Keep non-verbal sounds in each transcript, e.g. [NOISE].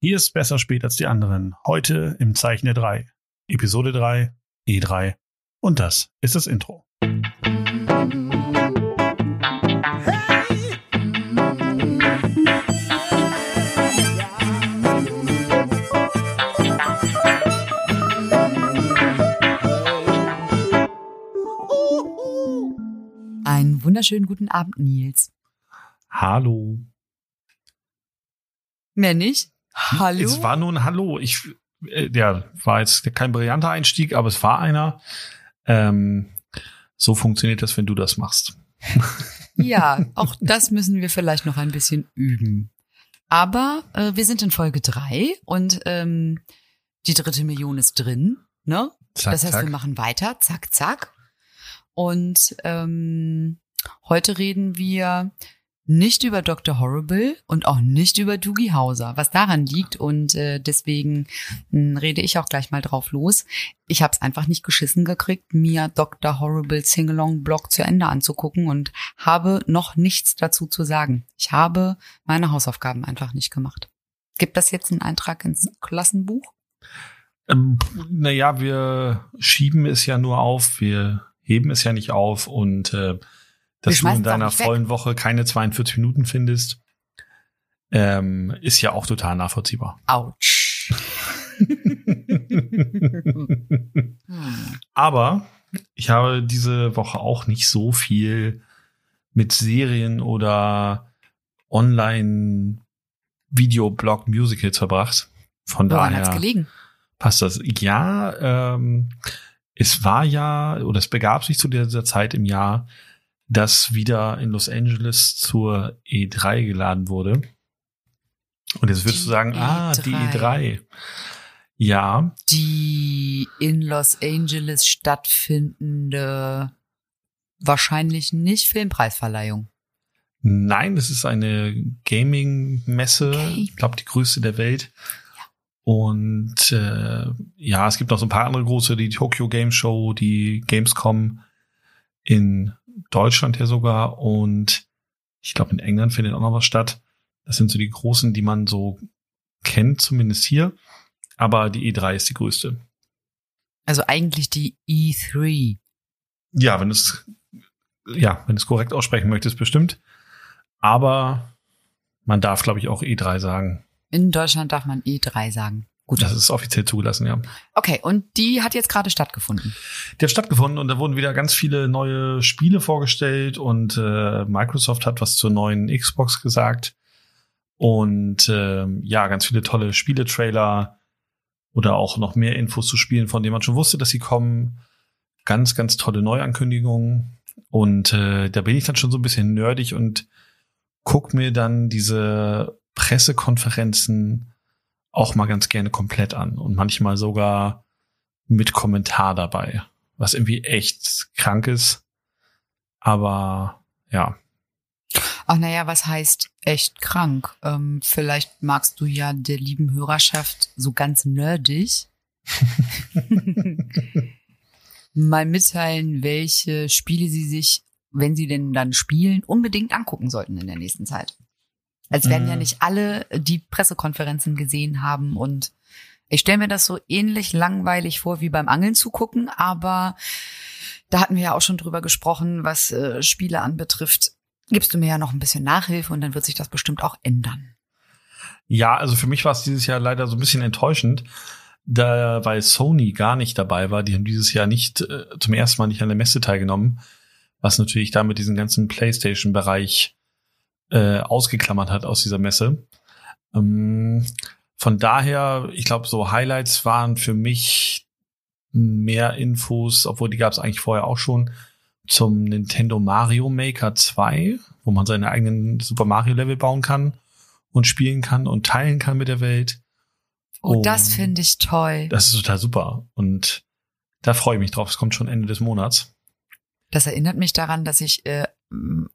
Hier ist besser spät als die anderen. Heute im Zeichen der drei. Episode 3, E3. Und das ist das Intro. Einen wunderschönen guten Abend, Nils. Hallo. Mehr nicht? Hallo? Es war nur ein Hallo. Ich, äh, ja, war jetzt kein brillanter Einstieg, aber es war einer. Ähm, so funktioniert das, wenn du das machst. [LAUGHS] ja, auch das müssen wir vielleicht noch ein bisschen üben. Aber äh, wir sind in Folge drei und ähm, die dritte Million ist drin. Ne? Zack, das heißt, zack. wir machen weiter, zack, zack. Und ähm, heute reden wir nicht über Dr. Horrible und auch nicht über Doogie Hauser, was daran liegt. Und äh, deswegen mh, rede ich auch gleich mal drauf los. Ich habe es einfach nicht geschissen gekriegt, mir Dr. Horrible Singalong-Blog zu Ende anzugucken und habe noch nichts dazu zu sagen. Ich habe meine Hausaufgaben einfach nicht gemacht. Gibt das jetzt einen Eintrag ins Klassenbuch? Ähm, naja, wir schieben es ja nur auf, wir heben es ja nicht auf und äh, dass du in deiner vollen Woche keine 42 Minuten findest, ähm, ist ja auch total nachvollziehbar. Autsch. [LAUGHS] Aber ich habe diese Woche auch nicht so viel mit Serien oder online Videoblog Musicals verbracht. Von Woran hat's daher gelegen? passt das. Ja, ähm, es war ja, oder es begab sich zu dieser Zeit im Jahr, dass wieder in Los Angeles zur E3 geladen wurde. Und jetzt würdest Die du sagen, ah, die E3. E3. Ja, die in Los Angeles stattfindende wahrscheinlich nicht Filmpreisverleihung. Nein, es ist eine Gaming-Messe, Okay. ich glaube die größte der Welt. Und äh, ja, es gibt noch so ein paar andere große, die Tokyo Game Show, die Gamescom in Deutschland ja sogar und ich glaube in England findet auch noch was statt. Das sind so die großen, die man so kennt, zumindest hier. Aber die E3 ist die größte. Also eigentlich die E3. Ja, wenn es ja, wenn du es korrekt aussprechen möchtest, bestimmt. Aber man darf, glaube ich, auch E3 sagen. In Deutschland darf man E3 sagen. Gut. Das ist offiziell zugelassen, ja. Okay, und die hat jetzt gerade stattgefunden. Die hat stattgefunden und da wurden wieder ganz viele neue Spiele vorgestellt und äh, Microsoft hat was zur neuen Xbox gesagt. Und ähm, ja, ganz viele tolle Spieletrailer oder auch noch mehr Infos zu Spielen, von denen man schon wusste, dass sie kommen. Ganz, ganz tolle Neuankündigungen. Und äh, da bin ich dann schon so ein bisschen nerdig und guck mir dann diese Pressekonferenzen auch mal ganz gerne komplett an und manchmal sogar mit Kommentar dabei, was irgendwie echt krank ist. Aber ja, Ach naja, was heißt echt krank? Ähm, vielleicht magst du ja der lieben Hörerschaft so ganz nerdig [LAUGHS] mal mitteilen, welche Spiele sie sich, wenn sie denn dann spielen, unbedingt angucken sollten in der nächsten Zeit. Als werden Mhm. ja nicht alle die Pressekonferenzen gesehen haben und ich stelle mir das so ähnlich langweilig vor wie beim Angeln zu gucken, aber da hatten wir ja auch schon drüber gesprochen, was äh, Spiele anbetrifft. Gibst du mir ja noch ein bisschen Nachhilfe und dann wird sich das bestimmt auch ändern. Ja, also für mich war es dieses Jahr leider so ein bisschen enttäuschend, da weil Sony gar nicht dabei war. Die haben dieses Jahr nicht äh, zum ersten Mal nicht an der Messe teilgenommen, was natürlich damit diesen ganzen PlayStation-Bereich äh, ausgeklammert hat aus dieser Messe. Ähm, von daher, ich glaube, so Highlights waren für mich mehr Infos, obwohl die gab es eigentlich vorher auch schon, zum Nintendo Mario Maker 2, wo man seine eigenen Super Mario Level bauen kann und spielen kann und teilen kann mit der Welt. Oh, das Und finde ich toll. Das ist total super. Und da freue ich mich drauf. Es kommt schon Ende des Monats. Das erinnert mich daran, dass ich äh,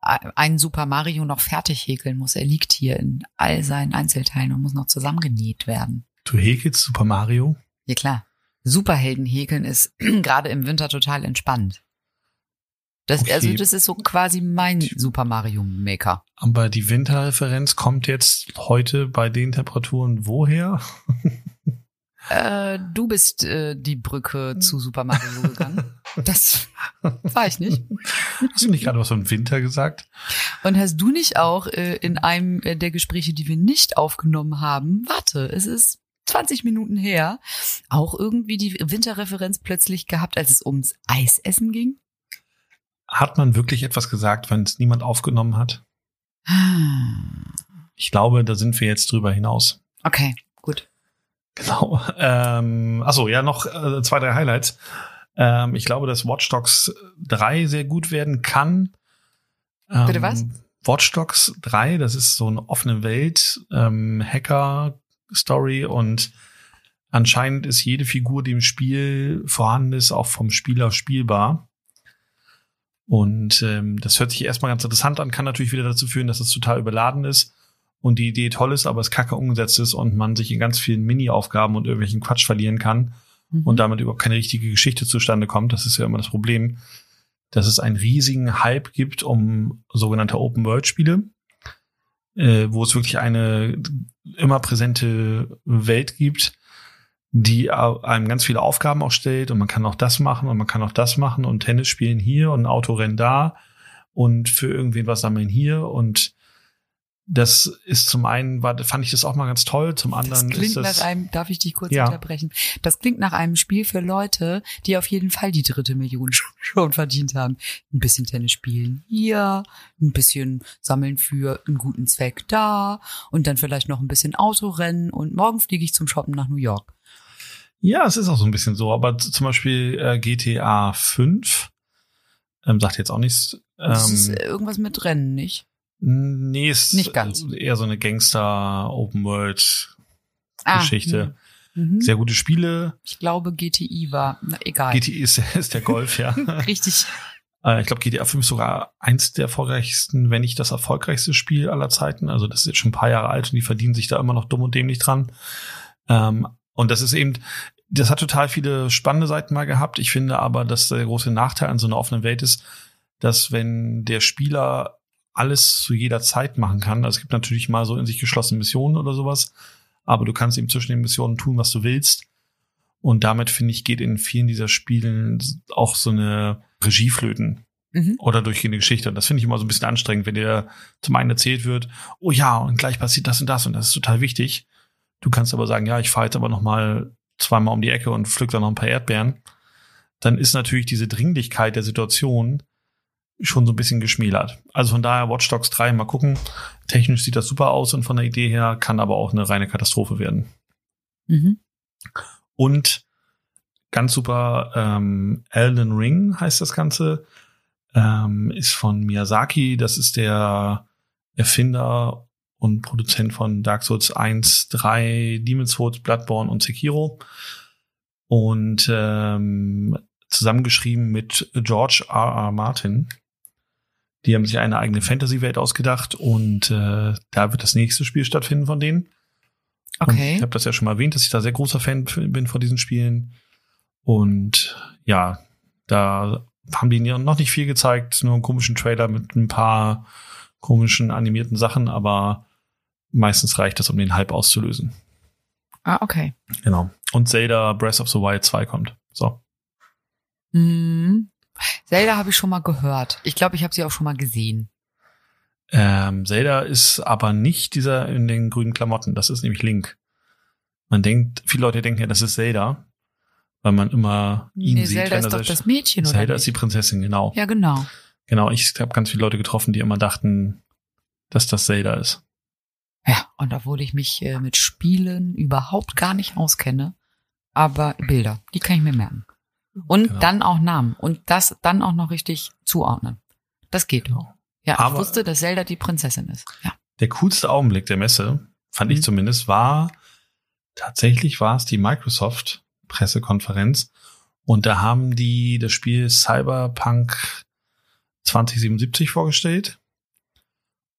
einen Super Mario noch fertig häkeln muss. Er liegt hier in all seinen Einzelteilen und muss noch zusammengenäht werden. Du häkelst Super Mario? Ja klar. Superhelden häkeln ist [CLEARS THROAT] gerade im Winter total entspannt. Das, Okay. Also das ist so quasi mein Super Mario Maker. Aber die Winterreferenz kommt jetzt heute bei den Temperaturen woher? [LAUGHS] Äh, du bist äh, die Brücke zu Super Mario gegangen. [LAUGHS] Das war ich nicht. Hast du nicht gerade was von Winter gesagt? Und hast du nicht auch äh, in einem äh, der Gespräche, die wir nicht aufgenommen haben, warte, es ist 20 Minuten her, auch irgendwie die Winterreferenz plötzlich gehabt, als es ums Eisessen ging? Hat man wirklich etwas gesagt, wenn es niemand aufgenommen hat? Ah. Ich glaube, da sind wir jetzt drüber hinaus. Okay, gut. Genau. Ähm, achso, ja, noch äh, zwei, drei Highlights. Ähm, ich glaube, dass Watch Dogs 3 sehr gut werden kann. Ähm, Bitte was? Watch Dogs 3, das ist so eine offene Welt, ähm, Hacker-Story und anscheinend ist jede Figur, die im Spiel vorhanden ist, auch vom Spieler spielbar. Und ähm, das hört sich erstmal ganz interessant an, kann natürlich wieder dazu führen, dass es total überladen ist und die Idee toll ist, aber es kacke umgesetzt ist und man sich in ganz vielen Mini-Aufgaben und irgendwelchen Quatsch verlieren kann Mhm. und damit überhaupt keine richtige Geschichte zustande kommt. Das ist ja immer das Problem, dass es einen riesigen Hype gibt um sogenannte Open-World-Spiele, äh, wo es wirklich eine immer präsente Welt gibt, die einem ganz viele Aufgaben auch stellt und man kann auch das machen und man kann auch das machen und Tennis spielen hier und Autorennen da und für irgendwen was sammeln hier und das ist zum einen, war, fand ich das auch mal ganz toll, zum Das anderen klingt ist das, nach einem, darf ich dich kurz Ja. unterbrechen? Das klingt nach einem Spiel für Leute, die auf jeden Fall die dritte Million [LAUGHS] schon- verdient haben. Ein bisschen Tennis spielen hier, ein bisschen sammeln für einen guten Zweck da und dann vielleicht noch ein bisschen Autorennen und morgen fliege ich zum Shoppen nach New York. Ja, es ist auch so ein bisschen so, aber zum Beispiel äh, GTA 5 ähm, sagt jetzt auch nichts. Das ist Ähm, äh, irgendwas mit Rennen, nicht? Nee, ist nicht ganz. eher so eine Gangster Open World Ah, Geschichte. Mhm. Sehr gute Spiele. Ich glaube, GTI war, na, egal. GTA ist, ist der Golf, ja. [LAUGHS] Richtig. Äh, ich glaube, GTA 5 ist sogar eins der erfolgreichsten, wenn nicht das erfolgreichste Spiel aller Zeiten. Also das ist jetzt schon ein paar Jahre alt und die verdienen sich da immer noch dumm und dämlich dran. Ähm, und das ist eben, das hat total viele spannende Seiten mal gehabt. Ich finde aber, dass der große Nachteil an so einer offenen Welt ist, dass wenn der Spieler alles zu jeder Zeit machen kann, also es gibt natürlich mal so in sich geschlossene Missionen oder sowas, aber du kannst eben zwischen den Missionen tun, was du willst. Und damit, finde ich, geht in vielen dieser Spielen auch so eine Regie flöten Mhm. oder durchgehende Geschichte. Und das finde ich immer so ein bisschen anstrengend, wenn dir zum einen erzählt wird, oh ja, und gleich passiert das und das und das ist total wichtig. Du kannst aber sagen, ja, ich fahre jetzt aber noch mal zweimal um die Ecke und pflück da noch ein paar Erdbeeren. Dann ist natürlich diese Dringlichkeit der Situation schon so ein bisschen geschmälert. Also von daher Watch Dogs 3 mal gucken. Technisch sieht das super aus und von der Idee her kann aber auch eine reine Katastrophe werden. Mhm. Und ganz super, ähm, Elden Ring heißt das Ganze, ähm, ist von Miyazaki. Das ist der Erfinder und Produzent von Dark Souls 1, 3, Demon's Souls, Bloodborne und Sekiro. Und ähm, zusammengeschrieben mit George R. R. Martin. Die haben sich eine eigene Fantasy-Welt ausgedacht und äh, da wird das nächste Spiel stattfinden von denen. Und Okay. ich habe das ja schon mal erwähnt, dass ich da sehr großer Fan bin von diesen Spielen. Und ja, da haben die noch nicht viel gezeigt, nur einen komischen Trailer mit ein paar komischen animierten Sachen, aber meistens reicht das, um den Hype auszulösen. Ah, okay. Genau. Und Zelda Breath of the Wild 2 kommt. So. Mhm. Zelda habe ich schon mal gehört. Ich glaube, ich habe sie auch schon mal gesehen. Ähm, Zelda ist aber nicht dieser in den grünen Klamotten. Das ist nämlich Link. Man denkt, viele Leute denken ja, das ist Zelda, weil man immer ihn nee, sieht. Zelda ist doch das Mädchen, oder Zelda ist die? Prinzessin, genau. Ja, genau. Genau, ich habe ganz viele Leute getroffen, die immer dachten, dass das Zelda ist. Ja, und obwohl ich mich äh, mit Spielen überhaupt gar nicht auskenne, aber Bilder, die kann ich mir merken. Und Genau. dann auch Namen und das dann auch noch richtig zuordnen. Das geht. Genau. Ja, Aber- ich wusste, dass Zelda die Prinzessin ist. Ja. Der coolste Augenblick der Messe, fand ich Mhm. zumindest, war tatsächlich war es die Microsoft Pressekonferenz und da haben die das Spiel Cyberpunk 2077 vorgestellt.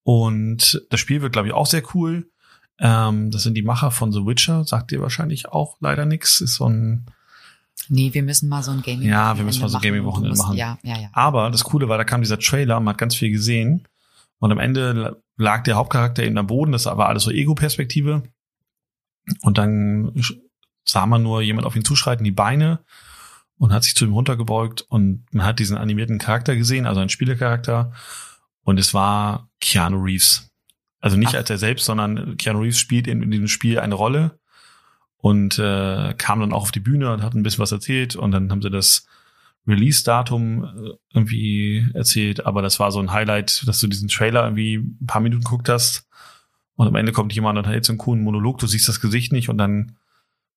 Und das Spiel wird, glaube ich, auch sehr cool. Ähm, das sind die Macher von The Witcher, sagt ihr wahrscheinlich auch leider nix. Ist so ein Nee, wir müssen mal so ein Gaming Ja, wir müssen mal so ein Gaming-Wochenende machen. Ja, ja, ja. Aber das Coole war, da kam dieser Trailer, man hat ganz viel gesehen. Und am Ende lag der Hauptcharakter eben am Boden, das war alles so Ego-Perspektive. Und dann sah man nur jemand auf ihn zuschreiten, die Beine und hat sich zu ihm runtergebeugt und man hat diesen animierten Charakter gesehen, also einen Spielecharakter. Und es war Keanu Reeves. Also nicht Ach. als er selbst, sondern Keanu Reeves spielt in, in diesem Spiel eine Rolle und äh, kam dann auch auf die Bühne und hat ein bisschen was erzählt und dann haben sie das Release-Datum äh, irgendwie erzählt, aber das war so ein Highlight, dass du diesen Trailer irgendwie ein paar Minuten geguckt hast und am Ende kommt jemand und hält so einen coolen Monolog, du siehst das Gesicht nicht und dann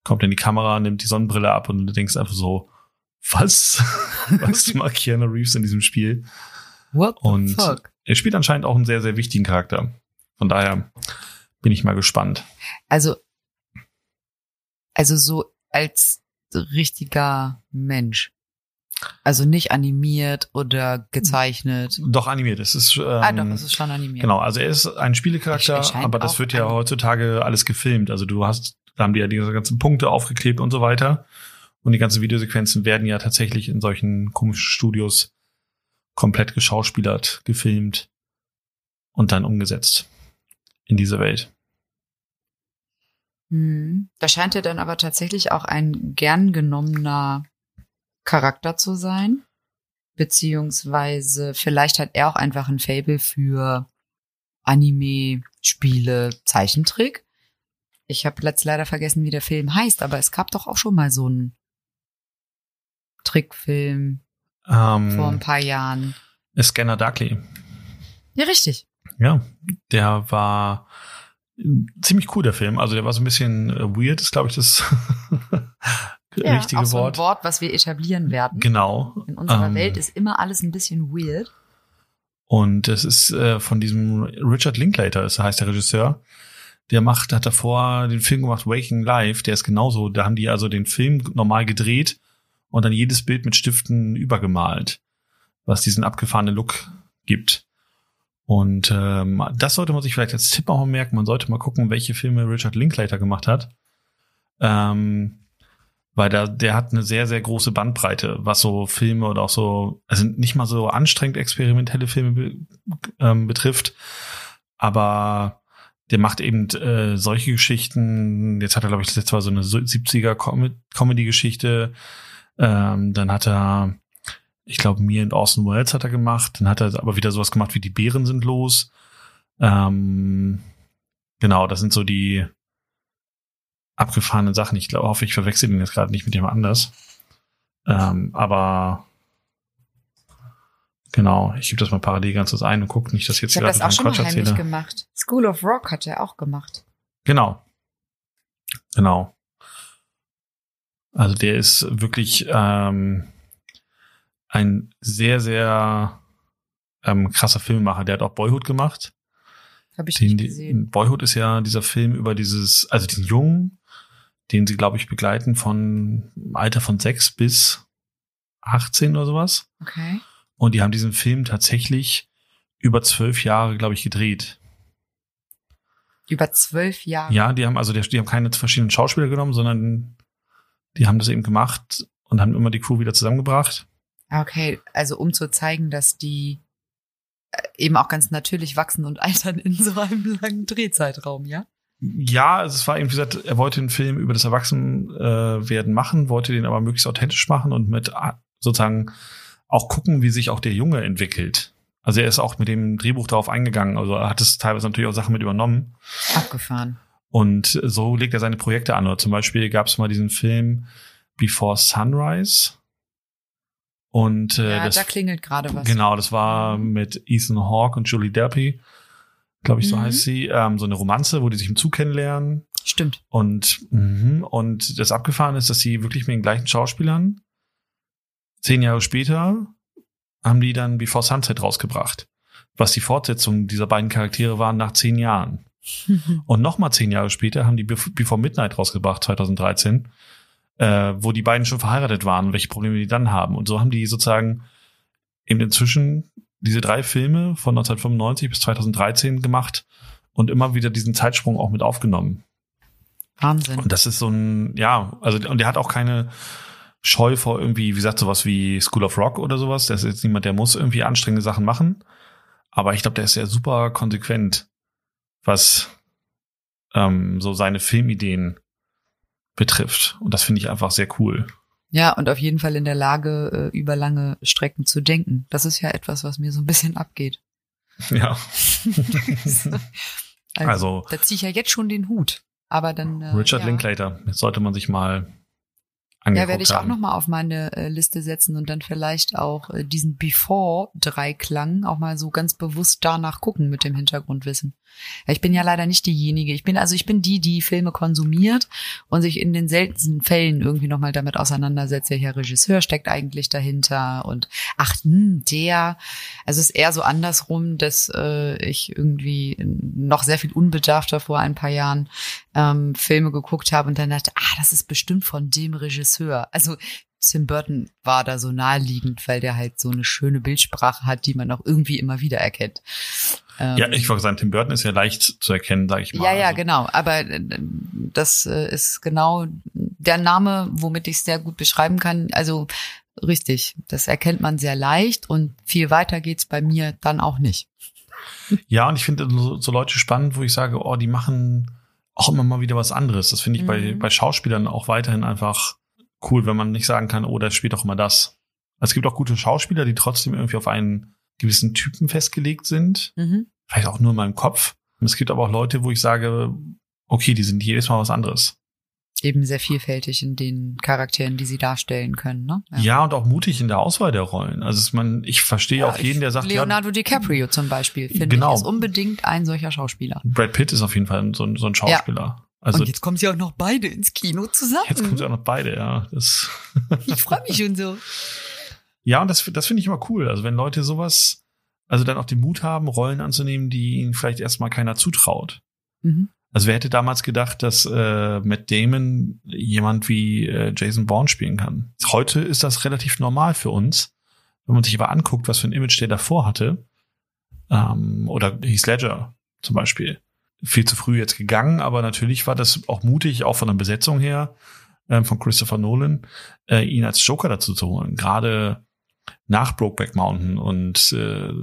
kommt dann die Kamera, nimmt die Sonnenbrille ab und du denkst einfach so, was? [LAUGHS] was macht Keanu Reeves in diesem Spiel? What the und fuck? er spielt anscheinend auch einen sehr, sehr wichtigen Charakter. Von daher bin ich mal gespannt. Also, also so als richtiger Mensch. Also nicht animiert oder gezeichnet. Doch animiert. Es ist ähm, ah, doch, es ist schon animiert. Genau, also er ist ein Spielecharakter, aber das wird ja heutzutage alles gefilmt. Also du hast, da haben die ja diese ganzen Punkte aufgeklebt und so weiter. Und die ganzen Videosequenzen werden ja tatsächlich in solchen komischen Studios komplett geschauspielert, gefilmt und dann umgesetzt in diese Welt. Hm. Da scheint er dann aber tatsächlich auch ein gern genommener Charakter zu sein. Beziehungsweise vielleicht hat er auch einfach ein Fable für Anime, Spiele, Zeichentrick. Ich habe letzt leider vergessen, wie der Film heißt, aber es gab doch auch schon mal so einen Trickfilm ähm, vor ein paar Jahren. Scanner Darkly. Ja, richtig. Ja, der war ziemlich cool, der Film. Also der war so ein bisschen äh, weird, ist glaube ich das [LAUGHS] ja, richtige auch so Wort. ein Wort, was wir etablieren werden. Genau. In unserer Ähm, Welt ist immer alles ein bisschen weird. Und es ist äh, von diesem Richard Linklater, das heißt der Regisseur. Der macht, hat davor den Film gemacht Waking Life, der ist genauso. Da haben die also den Film normal gedreht und dann jedes Bild mit Stiften übergemalt, was diesen abgefahrenen Look gibt. Und ähm, das sollte man sich vielleicht als Tipp auch merken. Man sollte mal gucken, welche Filme Richard Linklater gemacht hat. Ähm, weil da, der hat eine sehr, sehr große Bandbreite, was so Filme oder auch so, also nicht mal so anstrengend experimentelle Filme be, ähm, betrifft, aber der macht eben äh, solche Geschichten. Jetzt hat er, glaube ich, das letzte Mal so eine 70er Com Comedy-Geschichte. Ähm, dann hat er, ich glaube, mir und Orson Welles hat er gemacht. Dann hat er aber wieder sowas gemacht wie Die Bären sind los. Ähm, genau, das sind so die abgefahrenen Sachen. Ich glaube, hoffe, ich verwechsel den jetzt gerade nicht mit jemand anders. Ähm, aber genau, ich gebe das mal parallel ganz kurz ein und gucke nicht, dass ich jetzt Ich habe gerade das auch schon mal Quatsch erzähle. gemacht. School of Rock hat er auch gemacht. Genau. Genau. Also der ist wirklich ähm, ein sehr, sehr ähm, krasser Filmemacher. Der hat auch Boyhood gemacht. Habe ich Den, nicht gesehen. Boyhood ist ja dieser Film über dieses, also diesen Jungen, den sie, glaube ich, begleiten von Alter von sechs bis 18 oder sowas. Okay. Und die haben diesen Film tatsächlich über zwölf Jahre, glaube ich, gedreht. Über zwölf Jahre. Ja, die haben also die, die haben keine verschiedenen Schauspieler genommen, sondern die haben das eben gemacht und haben immer die Crew wieder zusammengebracht. Okay, also um zu zeigen, dass die äh, eben auch ganz natürlich wachsen und altern in so einem [LAUGHS] langen Drehzeitraum, ja? Ja, also es war eben, wie gesagt, er wollte einen Film über das Erwachsenwerden äh, machen, wollte den aber möglichst authentisch machen und mit äh, sozusagen auch gucken, wie sich auch der Junge entwickelt. Also er ist auch mit dem Drehbuch darauf eingegangen, also er hat es teilweise natürlich auch Sachen mit übernommen. Abgefahren. Und so legt er seine Projekte an. Oder zum Beispiel gab es mal diesen Film Before Sunrise. Und äh, ja, das, da klingelt gerade was. genau, das war mit Ethan Hawke und Julie Delpy, glaube ich, so Mhm. heißt sie, ähm, so eine Romanze, wo die sich im Zug kennenlernen. Stimmt. Und, mhm, und das Abgefahren ist, dass sie wirklich mit den gleichen Schauspielern zehn Jahre später haben die dann Before Sunset rausgebracht. Was die Fortsetzung dieser beiden Charaktere waren nach zehn Jahren. [LAUGHS] Und nochmal zehn Jahre später haben die Bef- Before Midnight rausgebracht, 2013, äh, wo die beiden schon verheiratet waren welche Probleme die dann haben. Und so haben die sozusagen eben inzwischen diese drei Filme von 1995 bis 2013 gemacht und immer wieder diesen Zeitsprung auch mit aufgenommen. Wahnsinn. Und das ist so ein, ja, also, und der hat auch keine scheu vor irgendwie, wie gesagt, sowas wie School of Rock oder sowas. Der ist jetzt niemand, der muss irgendwie anstrengende Sachen machen. Aber ich glaube, der ist ja super konsequent, was ähm, so seine Filmideen betrifft. Und das finde ich einfach sehr cool. Ja, und auf jeden Fall in der Lage, äh, über lange Strecken zu denken. Das ist ja etwas, was mir so ein bisschen abgeht. Ja. [LAUGHS] [LAUGHS] also, Also- da ziehe ich ja jetzt schon den Hut. Aber dann. Äh, Richard ja. Linklater, jetzt sollte man sich mal angeguckt Ja, werde ich auch haben. nochmal auf meine äh, Liste setzen und dann vielleicht auch äh, diesen Before-Dreiklang auch mal so ganz bewusst danach gucken mit dem Hintergrundwissen. Ja, ich bin ja leider nicht diejenige. Ich bin also ich bin die, die Filme konsumiert und sich in den seltensten Fällen irgendwie nochmal damit auseinandersetzt, welcher Regisseur steckt eigentlich dahinter und ach, hm, der. Also es ist eher so andersrum, dass äh, ich irgendwie noch sehr viel unbedarfter vor ein paar Jahren ähm, Filme geguckt habe und dann dachte, ah, das ist bestimmt von dem Regisseur. Also Tim Burton war da so naheliegend, weil der halt so eine schöne Bildsprache hat, die man auch irgendwie immer wieder erkennt. Ähm, Ja, ich wollte sagen, Tim Burton ist ja leicht zu erkennen, sage ich mal. ja, ja, Also, genau. Aber äh, das äh, ist genau der Name, womit ich es sehr gut beschreiben kann. Also richtig, das erkennt man sehr leicht und viel weiter geht's bei mir dann auch nicht. Ja, und ich finde so, so Leute spannend, wo ich sage, oh, die machen auch immer mal wieder was anderes. Das finde ich bei, Mhm. bei Schauspielern auch weiterhin einfach cool, wenn man nicht sagen kann, oh, der spielt auch immer das. Es gibt auch gute Schauspieler, die trotzdem irgendwie auf einen gewissen Typen festgelegt sind. Mhm. Vielleicht auch nur in meinem Kopf. Und es gibt aber auch Leute, wo ich sage, okay, die sind jedes Mal was anderes. Eben sehr vielfältig in den Charakteren, die sie darstellen können. Ne? Ja, und auch mutig in der Auswahl der Rollen. Also es- man, ich verstehe auch jeden, der sagt, ja, Leonardo DiCaprio zum Beispiel, finde Genau. ich, ist unbedingt ein solcher Schauspieler. Brad Pitt ist auf jeden Fall so, ein- so ein Schauspieler. Also und jetzt kommen sie auch noch beide ins Kino zusammen. jetzt kommen sie auch noch beide, ja. Das, [LAUGHS] ich freue mich schon so. ja, und das, das finde ich immer cool. Also wenn Leute sowas, also dann auch den Mut haben, Rollen anzunehmen, die ihnen vielleicht erstmal keiner zutraut. Mhm. Also wer hätte damals gedacht, dass äh, Matt Damon jemand wie äh, Jason Bourne spielen kann? Heute ist das relativ normal für uns. Wenn man sich aber anguckt, was für ein Image der davor hatte, ähm, oder Heath Ledger zum Beispiel, viel zu früh jetzt gegangen, aber natürlich war das auch mutig, auch von der Besetzung her, ähm, von Christopher Nolan, äh, ihn als Joker dazu zu holen. Gerade nach Brokeback Mountain und äh,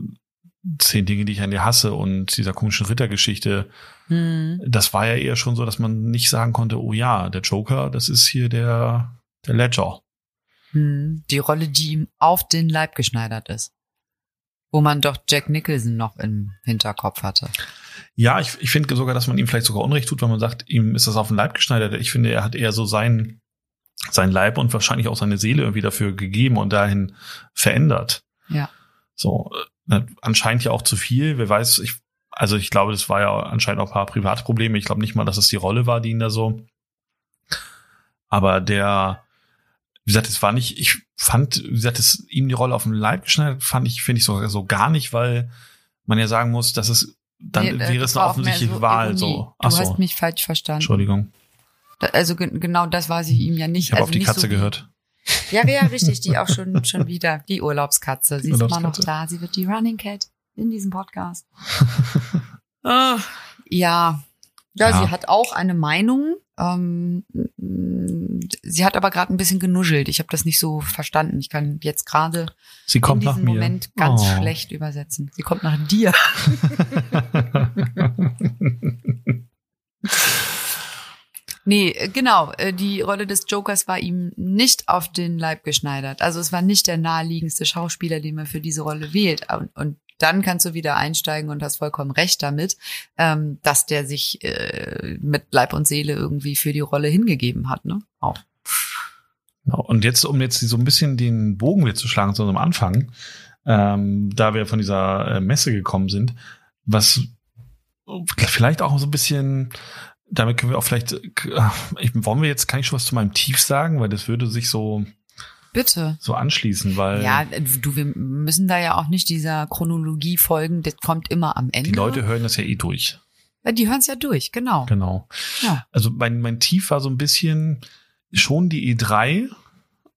zehn Dinge, die ich an dir hasse und dieser komischen Rittergeschichte, Hm. das war ja eher schon so, dass man nicht sagen konnte, oh ja, der Joker, das ist hier der, der Ledger. Hm. Die Rolle, die ihm auf den Leib geschneidert ist. Wo man doch Jack Nicholson noch im Hinterkopf hatte. Ja, ich, ich finde sogar, dass man ihm vielleicht sogar Unrecht tut, wenn man sagt, ihm ist das auf den Leib geschneidert. Ich finde, er hat eher so sein, sein Leib und wahrscheinlich auch seine Seele irgendwie dafür gegeben und dahin verändert. Ja. So, äh, anscheinend ja auch zu viel. Wer weiß, ich, also ich glaube, das war ja anscheinend auch ein paar private Probleme. Ich glaube nicht mal, dass es die Rolle war, die ihn da so. Aber der, wie gesagt, es war nicht, ich fand, wie gesagt, es ihm die Rolle auf den Leib geschneidert, fand ich, finde ich sogar so gar nicht, weil man ja sagen muss, dass es, dann Nee, wäre es eine offensichtliche so Wahl, Ironie. so. Du Ach so, hast mich falsch verstanden. Entschuldigung. Da- Also ge genau das war sie ihm ja nicht. Ich habe also auf die Katze so gehört. Ja, ja, richtig, die auch schon, schon wieder. Die Urlaubskatze. Sie ist immer noch Urlaubskatze. da. Sie wird die Running Cat in diesem Podcast. [LAUGHS] Ah, ja. ja. Ja. sie hat auch eine Meinung. Ähm, sie hat aber gerade ein bisschen genuschelt. Ich habe das nicht so verstanden. Ich kann jetzt gerade Sie in kommt nach diesem mir. Moment ganz Oh. schlecht übersetzen. Sie kommt nach dir. [LAUGHS] Nee, äh, genau. äh, Die Rolle des Jokers war ihm nicht auf den Leib geschneidert. Also es war nicht der naheliegendste Schauspieler, den man für diese Rolle wählt. Und, und dann kannst du wieder einsteigen und hast vollkommen recht damit, ähm, dass der sich äh, mit Leib und Seele irgendwie für die Rolle hingegeben hat. Ne? Auch. Genau. Und jetzt, um jetzt so ein bisschen den Bogen wieder zu schlagen zu unserem Anfang, ähm, da wir von dieser äh, Messe gekommen sind, was vielleicht auch so ein bisschen, damit können wir auch vielleicht, äh, ich, wollen wir jetzt, kann ich schon was zu meinem Tief sagen, weil das würde sich so, Bitte. so anschließen, weil Ja, du, wir müssen da ja auch nicht dieser Chronologie folgen. Das kommt immer am Ende. die Leute hören das ja eh durch. Die hören es ja durch, genau. Genau. Ja. Also mein, mein Tief war so ein bisschen schon die E3,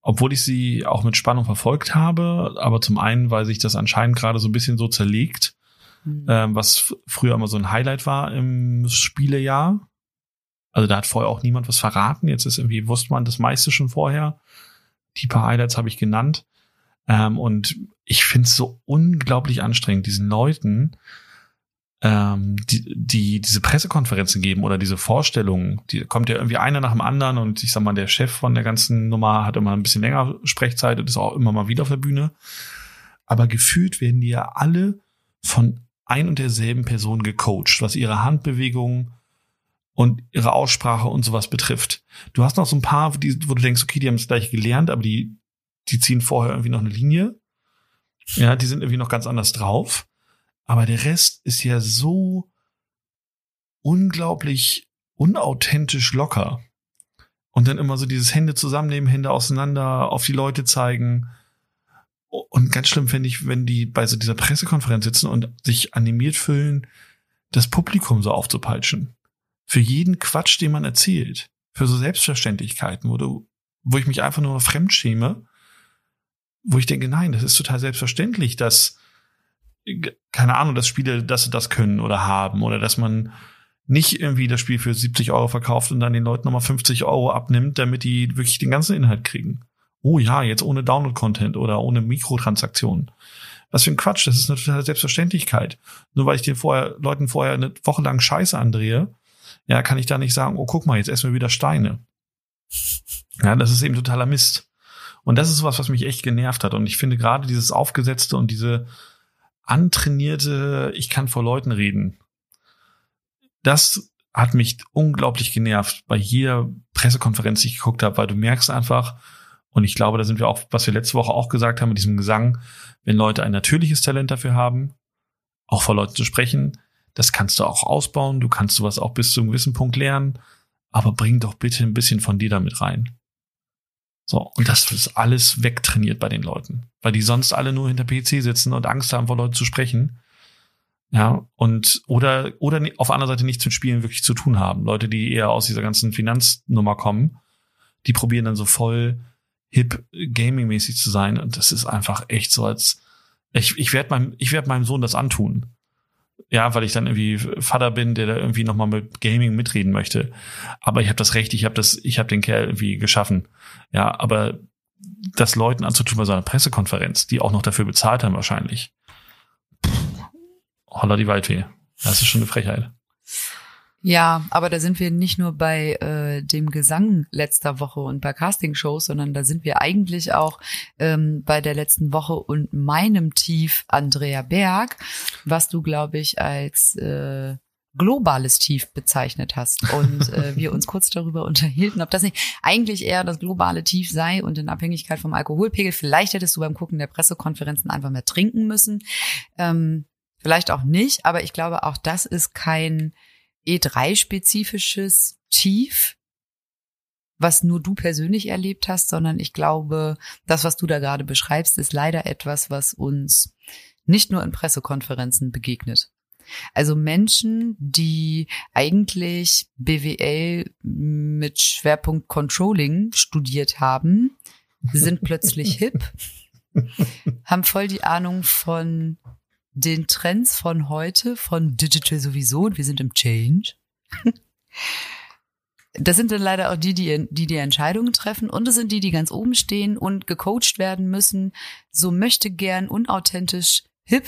obwohl ich sie auch mit Spannung verfolgt habe, aber zum einen, weil sich das anscheinend gerade so ein bisschen so zerlegt, Hm. ähm, was früher immer so ein Highlight war im Spielejahr. Also da hat vorher auch niemand was verraten. Jetzt ist irgendwie, wusste man das meiste schon vorher. Die paar Highlights habe ich genannt. Ähm, und ich finde es so unglaublich anstrengend, diesen Leuten, ähm, die, die diese Pressekonferenzen geben oder diese Vorstellungen, die kommt ja irgendwie einer nach dem anderen und ich sag mal, der Chef von der ganzen Nummer hat immer ein bisschen länger Sprechzeit und ist auch immer mal wieder auf der Bühne. Aber gefühlt werden die ja alle von ein und derselben Person gecoacht, was ihre Handbewegungen und ihre Aussprache und sowas betrifft. Du hast noch so ein paar, wo du denkst, okay, die haben es gleich gelernt, aber die, die ziehen vorher irgendwie noch eine Linie. Ja, die sind irgendwie noch ganz anders drauf. Aber der Rest ist ja so unglaublich unauthentisch locker. Und dann immer so dieses Hände zusammennehmen, Hände auseinander, auf die Leute zeigen. Und ganz schlimm finde ich, wenn die bei so dieser Pressekonferenz sitzen und sich animiert fühlen, das Publikum so aufzupeitschen. Für jeden Quatsch, den man erzählt. Für so Selbstverständlichkeiten, wo du, wo ich mich einfach nur fremdschäme, wo ich denke, nein, das ist total selbstverständlich, dass keine Ahnung, dass Spiele das das können oder haben oder dass man nicht irgendwie das Spiel für 70 Euro verkauft und dann den Leuten nochmal 50 Euro abnimmt, damit die wirklich den ganzen Inhalt kriegen. Oh ja, jetzt ohne Download-Content oder ohne Mikrotransaktionen. Was für ein Quatsch, das ist eine totale Selbstverständlichkeit. Nur weil ich den vorher, Leuten vorher eine Woche lang Scheiße andrehe, ja, kann ich da nicht sagen, oh, guck mal, jetzt essen wir wieder Steine. Ja, das ist eben totaler Mist. Und das ist was, was mich echt genervt hat. Und ich finde gerade dieses Aufgesetzte und diese, antrainierte, ich kann vor Leuten reden. Das hat mich unglaublich genervt bei jeder Pressekonferenz, die ich geguckt habe, weil du merkst einfach, und ich glaube, da sind wir auch, was wir letzte Woche auch gesagt haben mit diesem Gesang, wenn Leute ein natürliches Talent dafür haben, auch vor Leuten zu sprechen, das kannst du auch ausbauen, du kannst sowas auch bis zu einem gewissen Punkt lernen, aber bring doch bitte ein bisschen von dir damit rein. So, und das ist alles wegtrainiert bei den Leuten, weil die sonst alle nur hinter PC sitzen und Angst haben, vor Leuten zu sprechen. Ja, und oder oder auf anderer Seite nichts mit Spielen wirklich zu tun haben. Leute, die eher aus dieser ganzen Finanznummer kommen, die probieren dann so voll hip gaming-mäßig zu sein und das ist einfach echt so als ich, ich werde meinem ich werde meinem Sohn das antun ja, weil ich dann irgendwie Vater bin, der da irgendwie nochmal mit Gaming mitreden möchte. Aber ich habe das Recht, ich habe das, ich habe den Kerl irgendwie geschaffen. Ja, aber das Leuten anzutun bei so einer Pressekonferenz, die auch noch dafür bezahlt haben wahrscheinlich. Holla die Waldfee. Das ist schon eine Frechheit. Ja, aber da sind wir nicht nur bei äh, dem Gesang letzter Woche und bei Castingshows, sondern da sind wir eigentlich auch ähm, bei der letzten Woche und meinem Tief Andrea Berg, was du, glaube ich, als äh, globales Tief bezeichnet hast und äh, [LAUGHS] wir uns kurz darüber unterhielten, ob das nicht eigentlich eher das globale Tief sei und in Abhängigkeit vom Alkoholpegel. Vielleicht hättest du beim Gucken der Pressekonferenzen einfach mehr trinken müssen. Ähm, vielleicht auch nicht, aber ich glaube, auch das ist kein E3-spezifisches Tief, was nur du persönlich erlebt hast, sondern ich glaube, das, was du da gerade beschreibst, ist leider etwas, was uns nicht nur in Pressekonferenzen begegnet. Also Menschen, die eigentlich BWL mit Schwerpunkt Controlling studiert haben, sind plötzlich [LAUGHS] hip, haben voll die Ahnung von den Trends von heute, von Digital sowieso, und wir sind im Change. [LAUGHS] Das sind dann leider auch die, die, die die Entscheidungen treffen und es sind die, die ganz oben stehen und gecoacht werden müssen, so möchte gern unauthentisch hip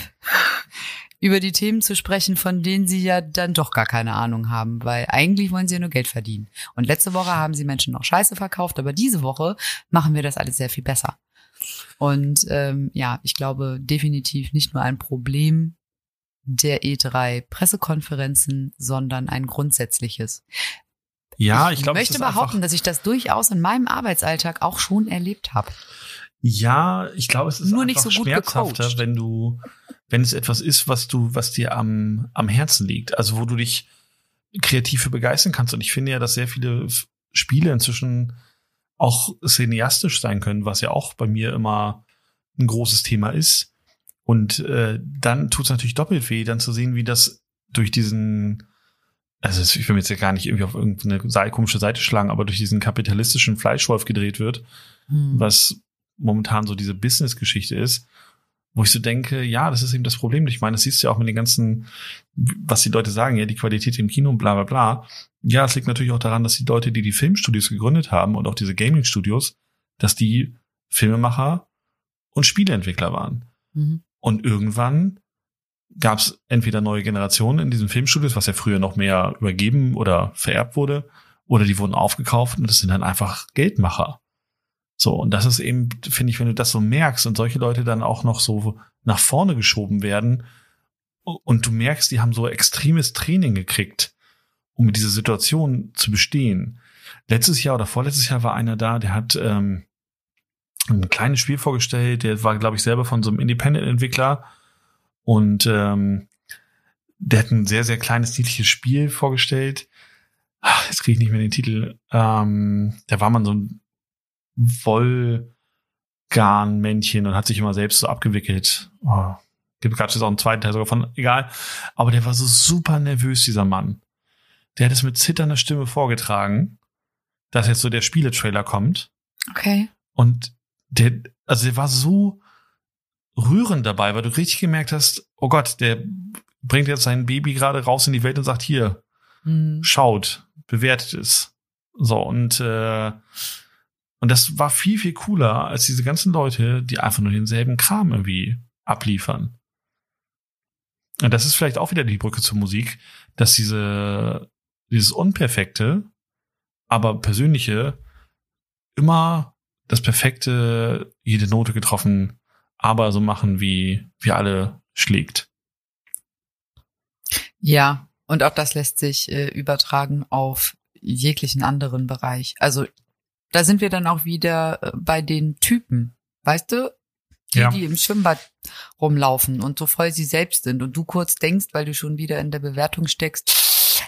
[LAUGHS] über die Themen zu sprechen, von denen sie ja dann doch gar keine Ahnung haben, weil eigentlich wollen sie ja nur Geld verdienen. Und letzte Woche haben sie Menschen noch Scheiße verkauft, aber diese Woche machen wir das alles sehr viel besser. Und ähm, ja, ich glaube definitiv nicht nur ein Problem der E3 Pressekonferenzen, sondern ein grundsätzliches. Ja, ich, ich glaube, möchte behaupten, dass ich das durchaus in meinem Arbeitsalltag auch schon erlebt habe. Ja, ich glaube, es ist nur nicht so gut schmerzhafter, gecoacht. wenn du, wenn es etwas ist, was du, was dir am, am Herzen liegt, also wo du dich kreativ für begeistern kannst. Und ich finde ja, dass sehr viele Spiele inzwischen auch cineastisch sein können, was ja auch bei mir immer ein großes Thema ist. Und äh, dann tut es natürlich doppelt weh, dann zu sehen, wie das durch diesen, also ich will mir jetzt ja gar nicht irgendwie auf irgendeine komische Seite schlagen, aber durch diesen kapitalistischen Fleischwolf gedreht wird, hm. was momentan so diese Business-Geschichte ist, wo ich so denke, ja, das ist eben das Problem. Ich meine, das siehst du ja auch mit den ganzen, was die Leute sagen, ja, die Qualität im Kino und bla bla bla. Ja, es liegt natürlich auch daran, dass die Leute, die die Filmstudios gegründet haben und auch diese Gaming-Studios, dass die Filmemacher und Spieleentwickler waren. Mhm. Und irgendwann gab es entweder neue Generationen in diesen Filmstudios, was ja früher noch mehr übergeben oder vererbt wurde, oder die wurden aufgekauft und das sind dann einfach Geldmacher. So, und das ist eben, finde ich, wenn du das so merkst und solche Leute dann auch noch so nach vorne geschoben werden und du merkst, die haben so extremes Training gekriegt, um mit dieser Situation zu bestehen. Letztes Jahr oder vorletztes Jahr war einer da, der hat ähm, ein kleines Spiel vorgestellt, der war, glaube ich, selber von so einem Independent-Entwickler und ähm, der hat ein sehr, sehr kleines, niedliches Spiel vorgestellt. Ach, jetzt kriege ich nicht mehr den Titel. Ähm, da war man so ein Wollgarnmännchen und hat sich immer selbst so abgewickelt. Oh, Gibt gab es jetzt auch einen zweiten Teil sogar von, egal. Aber der war so super nervös, dieser Mann. Der hat es mit zitternder Stimme vorgetragen, dass jetzt so der Spieletrailer kommt. Okay. Und der, also der war so rührend dabei, weil du richtig gemerkt hast, oh Gott, der bringt jetzt sein Baby gerade raus in die Welt und sagt, hier, Mhm. schaut, bewertet es. So, und, äh, und das war viel, viel cooler als diese ganzen Leute, die einfach nur denselben Kram irgendwie abliefern. Und das ist vielleicht auch wieder die Brücke zur Musik, dass diese, dieses Unperfekte, aber Persönliche immer das Perfekte, jede Note getroffen, aber so machen, wie wir alle schlägt. Ja, und auch das lässt sich äh, übertragen auf jeglichen anderen Bereich. Also da sind wir dann auch wieder äh, bei den Typen, weißt du? Die, Ja. die im Schwimmbad rumlaufen und so voll sie selbst sind und du kurz denkst, weil du schon wieder in der Bewertung steckst,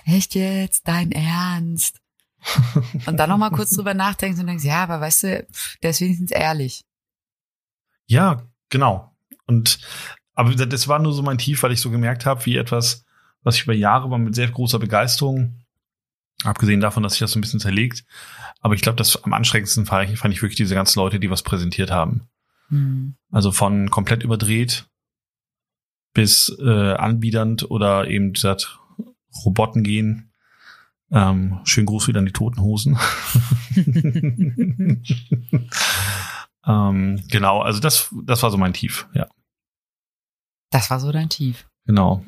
echt jetzt, dein Ernst? [LAUGHS] Und dann nochmal kurz drüber nachdenkst und denkst, ja, aber weißt du, der ist wenigstens ehrlich. Ja, genau. Und aber das war nur so mein Tief, weil ich so gemerkt habe, wie etwas, was ich über Jahre war mit sehr großer Begeisterung, abgesehen davon, dass sich das so ein bisschen zerlegt, aber ich glaube, das am anstrengendsten fand ich, fand ich wirklich diese ganzen Leute, die was präsentiert haben. Hm. Also von komplett überdreht bis äh, anbiedernd oder eben gesagt, Roboten gehen. Ähm, schön Gruß wieder an die toten Hosen. [LAUGHS] ähm, genau, also das, das war so mein Tief, ja. Das war so dein Tief. Genau.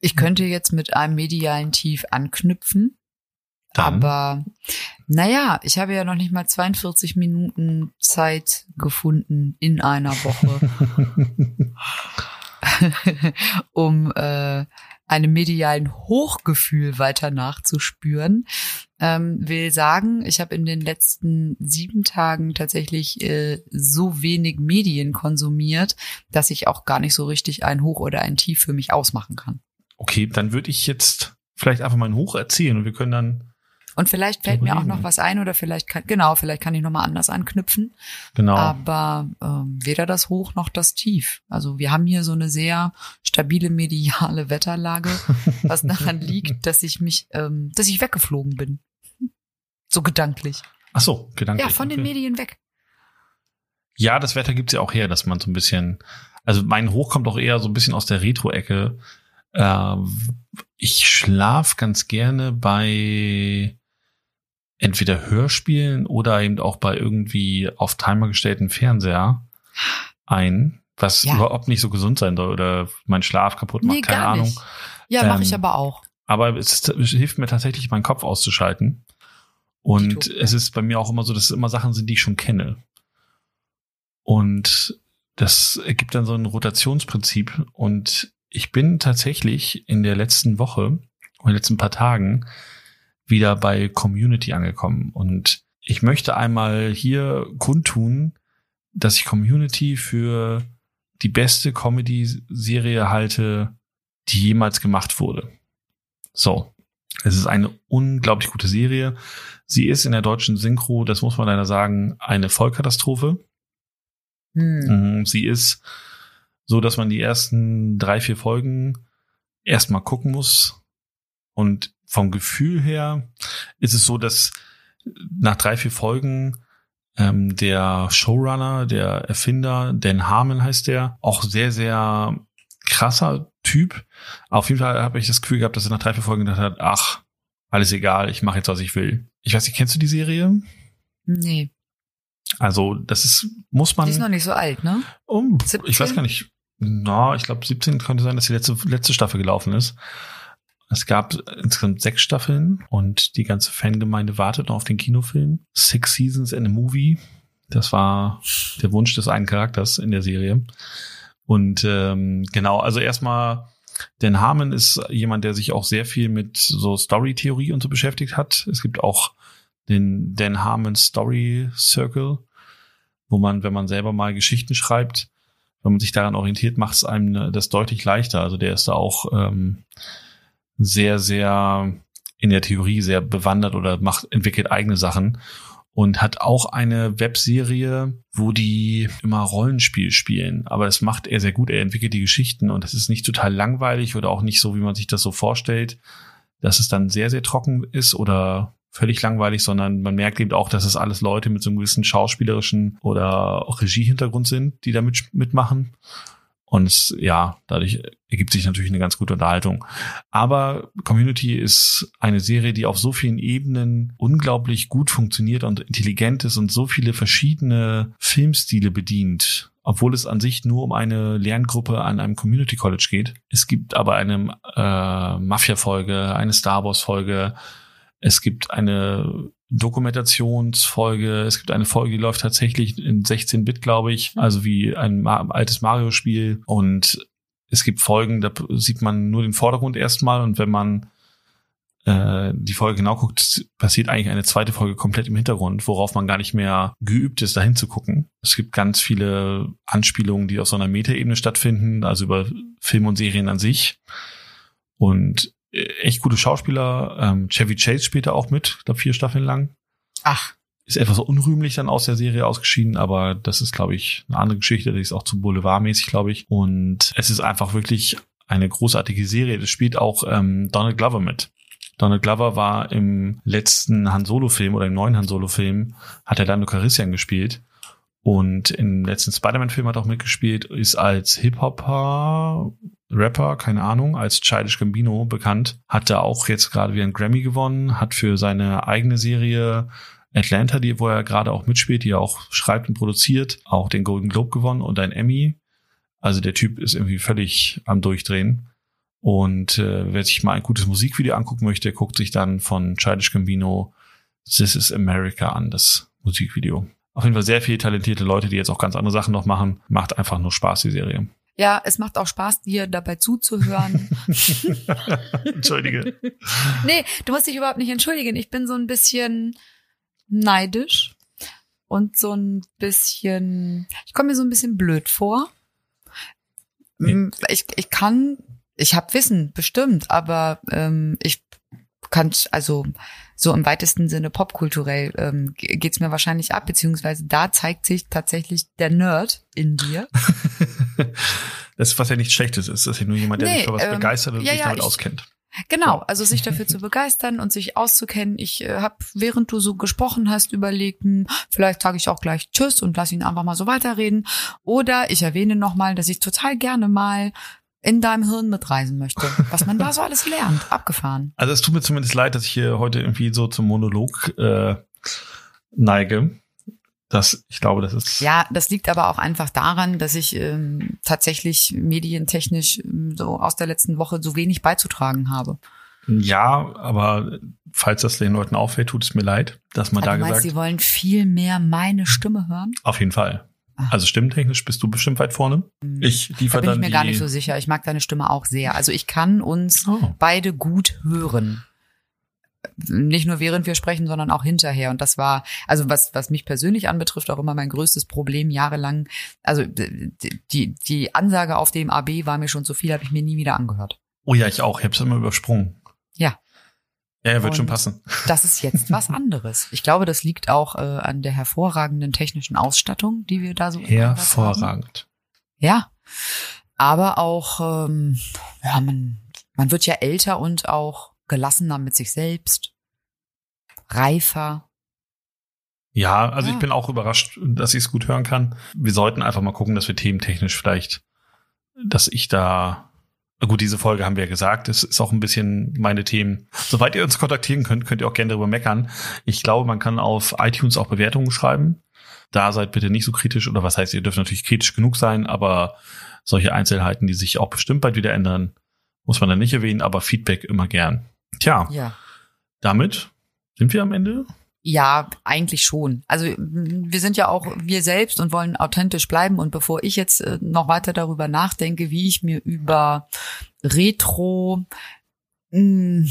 Ich könnte jetzt mit einem medialen Tief anknüpfen. Dann. Aber naja, ich habe ja noch nicht mal 42 Minuten Zeit gefunden in einer Woche, [LAUGHS] um äh, einem medialen Hochgefühl weiter nachzuspüren. Ähm, will sagen, ich habe in den letzten sieben Tagen tatsächlich äh, so wenig Medien konsumiert, dass ich auch gar nicht so richtig ein Hoch oder ein Tief für mich ausmachen kann. Okay, dann würde ich jetzt vielleicht einfach mal ein Hoch erzählen und wir können dann, Und vielleicht fällt mir auch noch was ein oder vielleicht kann, genau, vielleicht kann ich nochmal anders anknüpfen. genau. Aber ähm, weder das Hoch noch das Tief. Also wir haben hier so eine sehr stabile mediale Wetterlage, [LAUGHS] was daran liegt, dass ich mich, ähm, dass ich weggeflogen bin. So gedanklich. Ach so, Gedanke. Ja, von den Medien weg. Ja, das Wetter gibt's ja auch her, dass man so ein bisschen, also mein Hoch kommt auch eher so ein bisschen aus der Retro-Ecke. Äh, ich schlaf ganz gerne bei entweder Hörspielen oder eben auch bei irgendwie auf Timer gestellten Fernseher ein, was Ja. überhaupt nicht so gesund sein soll oder mein Schlaf kaputt macht, Nee, keine Ahnung. nicht. Ja, mache ich Ähm, aber auch. Aber es, es hilft mir tatsächlich, meinen Kopf auszuschalten. Und es ist bei mir auch immer so, dass es immer Sachen sind, die ich schon kenne. Und das ergibt dann so ein Rotationsprinzip. Und ich bin tatsächlich in der letzten Woche, in den letzten paar Tagen, wieder bei Community angekommen. Und ich möchte einmal hier kundtun, dass ich Community für die beste Comedy-Serie halte, die jemals gemacht wurde. So. Es ist eine unglaublich gute Serie. Sie ist in der deutschen Synchro, das muss man leider sagen, eine Vollkatastrophe. Hm. Mhm, Sie ist so, dass man die ersten drei, vier Folgen erstmal gucken muss. Und vom Gefühl her ist es so, dass nach drei, vier Folgen ähm, der Showrunner, der Erfinder, Dan Harmon heißt der, auch sehr, sehr krasser Typ. Auf jeden Fall habe ich das Gefühl gehabt, dass er nach drei, vier Folgen gedacht hat, ach, alles egal, ich mache jetzt, was ich will. Ich weiß nicht, kennst du die Serie? Nee. Also das ist, muss man. Die ist noch nicht so alt, ne? Um, ich weiß gar nicht. Na, ich glaube 17 könnte sein, dass die letzte, letzte Staffel gelaufen ist. Es gab insgesamt sechs Staffeln und die ganze Fangemeinde wartet noch auf den Kinofilm. Six Seasons in a Movie. Das war der Wunsch des einen Charakters in der Serie. Und ähm, genau, also erstmal, Dan Harmon ist jemand, der sich auch sehr viel mit so Story-Theorie und so beschäftigt hat. Es gibt auch den Dan Harmon Story Circle, wo man, wenn man selber mal Geschichten schreibt, wenn man sich daran orientiert, macht es einem das deutlich leichter. Also der ist da auch ähm, sehr, sehr in der Theorie sehr bewandert oder macht, entwickelt eigene Sachen und hat auch eine Webserie, wo die immer Rollenspiel spielen. Aber das macht er sehr gut. Er entwickelt die Geschichten und das ist nicht total langweilig oder auch nicht so, wie man sich das so vorstellt, dass es dann sehr, sehr trocken ist oder völlig langweilig, sondern man merkt eben auch, dass es alles Leute mit so einem gewissen schauspielerischen oder Regiehintergrund sind, die da mit, mitmachen. Und ja, dadurch ergibt sich natürlich eine ganz gute Unterhaltung. Aber Community ist eine Serie, die auf so vielen Ebenen unglaublich gut funktioniert und intelligent ist und so viele verschiedene Filmstile bedient. Obwohl es an sich nur um eine Lerngruppe an einem Community College geht. Es gibt aber eine äh, Mafia-Folge, eine Star Wars-Folge, es gibt eine Dokumentationsfolge. Es gibt eine Folge, die läuft tatsächlich in 16-Bit, glaube ich, also wie ein altes Mario-Spiel. Und es gibt Folgen, da sieht man nur den Vordergrund erstmal und wenn man äh, die Folge genau guckt, passiert eigentlich eine zweite Folge komplett im Hintergrund, worauf man gar nicht mehr geübt ist, dahin zu gucken. Es gibt ganz viele Anspielungen, die auf so einer Metaebene stattfinden, also über Filme und Serien an sich. Und echt gute Schauspieler. Ähm, Chevy Chase spielt da auch mit, glaube vier Staffeln lang. Ach. Ist etwas unrühmlich dann aus der Serie ausgeschieden, aber das ist, glaube ich, eine andere Geschichte. Die ist auch zu Boulevardmäßig, glaube ich. Und es ist einfach wirklich eine großartige Serie. Das spielt auch ähm, Donald Glover mit. Donald Glover war im letzten Han Solo-Film oder im neuen Han Solo-Film, hat er Lando Carissian gespielt. Und im letzten Spider-Man-Film hat er auch mitgespielt, ist als Hip-Hopper, Rapper, keine Ahnung, als Childish Gambino bekannt, hat da auch jetzt gerade wieder einen Grammy gewonnen, hat für seine eigene Serie Atlanta, die, wo er gerade auch mitspielt, die er auch schreibt und produziert, auch den Golden Globe gewonnen und ein Emmy. Also der Typ ist irgendwie völlig am Durchdrehen. Und äh, wer sich mal ein gutes Musikvideo angucken möchte, guckt sich dann von Childish Gambino This is America an, das Musikvideo auf jeden Fall sehr viele talentierte Leute, die jetzt auch ganz andere Sachen noch machen. Macht einfach nur Spaß, die Serie. Ja, es macht auch Spaß, dir dabei zuzuhören. [LAUGHS] Entschuldige. Nee, du musst dich überhaupt nicht entschuldigen. Ich bin so ein bisschen neidisch und so ein bisschen, ich komme mir so ein bisschen blöd vor. Nee. Ich, ich kann, ich habe Wissen, bestimmt, aber ähm, ich kann, also so im weitesten Sinne popkulturell ähm, geht's mir wahrscheinlich ab, beziehungsweise da zeigt sich tatsächlich der Nerd in dir. [LAUGHS] das, was ja nichts Schlechtes ist, das ist ja nur jemand, der nee, sich für was ähm, begeistert und ja, sich ja, damit ich, auskennt. Genau, also sich dafür zu [LAUGHS] begeistern und sich auszukennen. Ich äh, habe, während du so gesprochen hast, überlegt, hm, vielleicht sage ich auch gleich Tschüss und lass ihn einfach mal so weiterreden. Oder ich erwähne nochmal, dass ich total gerne mal in deinem Hirn mitreisen möchte, was man da so alles lernt. Abgefahren. Also es tut mir zumindest leid, dass ich hier heute irgendwie so zum Monolog äh, neige. Das, ich glaube, das ist. Ja, das liegt aber auch einfach daran, dass ich ähm, tatsächlich medientechnisch ähm, so aus der letzten Woche so wenig beizutragen habe. Ja, aber falls das den Leuten auffällt, tut es mir leid, dass man aber da meinst, gesagt. Sie wollen viel mehr meine Stimme hören. Auf jeden Fall. Also stimmtechnisch bist du bestimmt weit vorne. Hm. Ich liefere da bin ich mir gar nicht so sicher. Ich mag deine Stimme auch sehr. Also ich kann uns oh. beide gut hören. Nicht nur während wir sprechen, sondern auch hinterher. Und das war, also was, was mich persönlich anbetrifft, auch immer mein größtes Problem jahrelang. Also die, die Ansage auf dem AB war mir schon zu viel, habe ich mir nie wieder angehört. Oh ja, ich auch. Ich habe es immer übersprungen. Ja. Ja, er wird Und schon passen. [LAUGHS] Das ist jetzt was anderes. Ich glaube, das liegt auch äh, an der hervorragenden technischen Ausstattung, die wir da so hervorragend. Ja, aber auch ähm, ja, man man wird ja älter und auch gelassener mit sich selbst, reifer. Ja, also ja. ich bin auch überrascht, dass ich es gut hören kann. Wir sollten einfach mal gucken, dass wir thementechnisch vielleicht, dass ich da Gut, diese Folge haben wir ja gesagt. Das ist auch ein bisschen meine Themen. Soweit ihr uns kontaktieren könnt, könnt ihr auch gerne darüber meckern. Ich glaube, man kann auf iTunes auch Bewertungen schreiben. da seid bitte nicht so kritisch oder was heißt, ihr dürft natürlich kritisch genug sein, aber solche Einzelheiten, die sich auch bestimmt bald wieder ändern, muss man dann nicht erwähnen, aber Feedback immer gern. Tja, Ja. damit sind wir am Ende. Ja, eigentlich schon. Also wir sind ja auch wir selbst und wollen authentisch bleiben. Und bevor ich jetzt äh, noch weiter darüber nachdenke, wie ich mir über Retro, mh,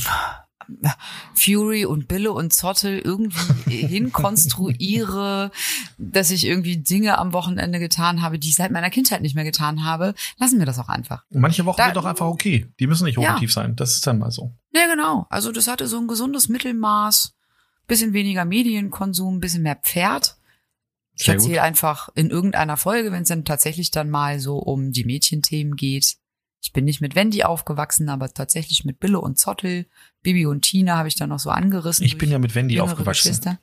Fury und Bille und Zottel irgendwie [LAUGHS] hinkonstruiere, dass ich irgendwie Dinge am Wochenende getan habe, die ich seit meiner Kindheit nicht mehr getan habe, lassen wir das auch einfach. Manche Wochen Da- sind doch einfach okay. Die müssen nicht Ja. objektiv sein. Das ist dann mal so. Ja, genau. Also das hatte so ein gesundes Mittelmaß, bisschen weniger Medienkonsum, bisschen mehr Pferd. Ich Sehr gut. erzähle einfach in irgendeiner Folge, wenn es dann tatsächlich dann mal so um die Mädchenthemen geht. Ich bin nicht mit Wendy aufgewachsen, aber tatsächlich mit Bille und Zottel. Bibi und Tina habe ich dann noch so angerissen. Ich bin ja mit Wendy aufgewachsen.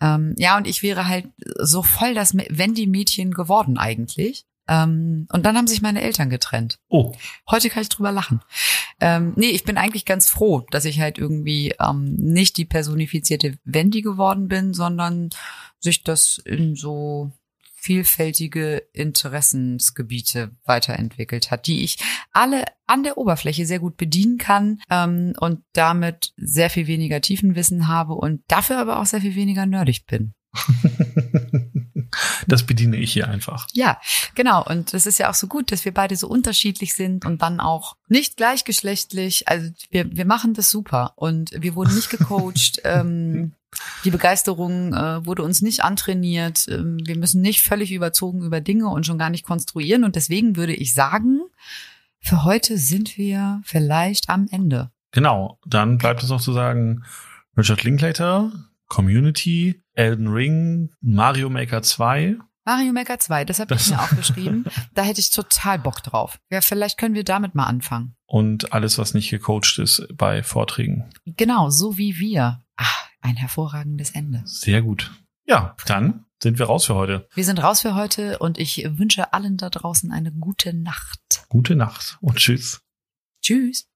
Ähm, ja, und ich wäre halt so voll das Wendy-Mädchen geworden eigentlich. Ähm, und dann haben sich meine Eltern getrennt. Oh, Heute kann ich drüber lachen. Ähm, nee, ich bin eigentlich ganz froh, dass ich halt irgendwie ähm, nicht die personifizierte Wendy geworden bin, sondern sich das in so vielfältige Interessensgebiete weiterentwickelt hat, die ich alle an der Oberfläche sehr gut bedienen kann ähm, und damit sehr viel weniger Tiefenwissen habe und dafür aber auch sehr viel weniger nerdig bin. [LAUGHS] das bediene ich hier einfach. Ja, genau. Und es ist ja auch so gut, dass wir beide so unterschiedlich sind und dann auch nicht gleichgeschlechtlich. Also wir, wir machen das super und wir wurden nicht gecoacht. [LAUGHS] ähm, die Begeisterung äh, wurde uns nicht antrainiert. Ähm, wir müssen nicht völlig überzogen über Dinge und schon gar nicht konstruieren. Und deswegen würde ich sagen, für heute sind wir vielleicht am Ende. Genau. Dann bleibt es noch zu sagen, Richard Linklater, Community, Elden Ring, Mario Maker 2. Mario Maker 2, das habe ich mir [LAUGHS] aufgeschrieben. Da hätte ich total Bock drauf. Ja, vielleicht können wir damit mal anfangen. und alles, was nicht gecoacht ist bei Vorträgen. Genau, so wie wir. Ah, ein hervorragendes Ende. Sehr gut. Ja, dann sind wir raus für heute. Wir sind raus für heute und ich wünsche allen da draußen eine gute Nacht. Gute Nacht und tschüss. Tschüss.